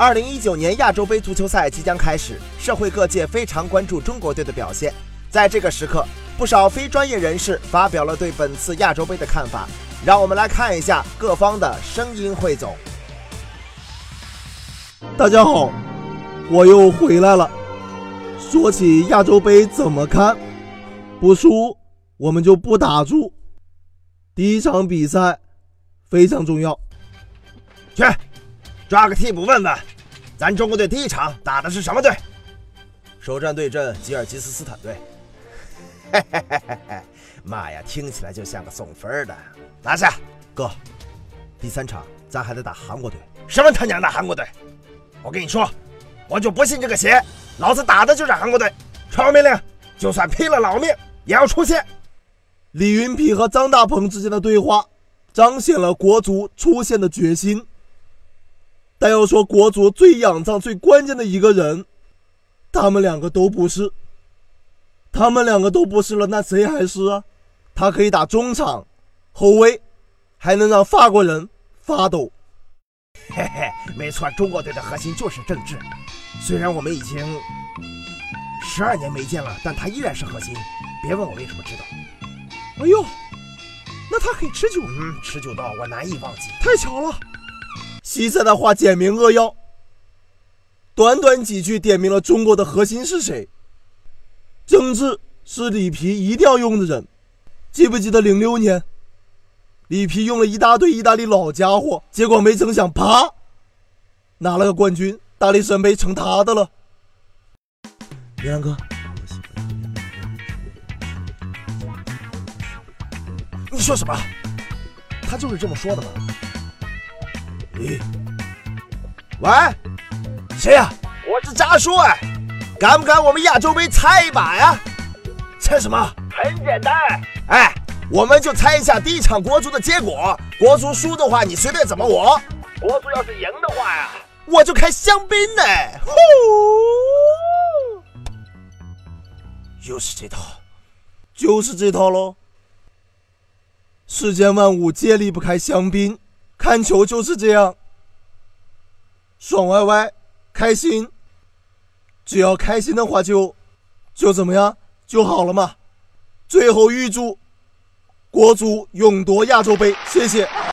二零一九年亚洲杯足球赛即将开始，社会各界非常关注中国队的表现。在这个时刻，不少非专业人士发表了对本次亚洲杯的看法。让我们来看一下各方的声音汇总。大家好，我又回来了。说起亚洲杯怎么看，不输我们就不打住。第一场比赛非常重要，去抓个替补问问，咱中国队第一场打的是什么队？首战对阵吉尔吉斯斯坦队。妈呀，听起来就像个送分的。拿下，哥。第三场咱还得打韩国队。什么他娘的韩国队？我跟你说，我就不信这个邪，老子打的就是韩国队。传我命令，就算拼了老命也要出现。李云皮和张大鹏之间的对话，彰显了国足出线的决心。但要说国足最仰仗、最关键的一个人，他们两个都不是。他们两个都不是了，那谁还是啊？他可以打中场、后卫，还能让法国人发抖。嘿嘿，没错，中国队的核心就是郑智。虽然我们已经十二年没见了，但他依然是核心。别问我为什么知道。哎呦，那他可以持久？嗯，持久到我难以忘记。太巧了，西塞的话简明扼要，短短几句点明了中国的核心是谁。政治是里皮一定要用的人，记不记得零六年，里皮用了一大堆意大利老家伙，结果没成想，啪，拿了个冠军，大力神杯成他的了。林阳哥，你说什么？他就是这么说的吗？咦，喂，谁呀？我是渣叔哎。敢不敢我们亚洲杯猜一把呀？猜什么？很简单，哎，我们就猜一下第一场国足的结果。国足输的话，你随便怎么我。国足要是赢的话呀，我就开香槟呢。呼，又是这套，就是这套喽。世间万物皆离不开香槟，看球就是这样，爽歪歪，开心。只要开心的话，就就怎么样就好了嘛。最后预祝国足勇夺亚洲杯，谢谢。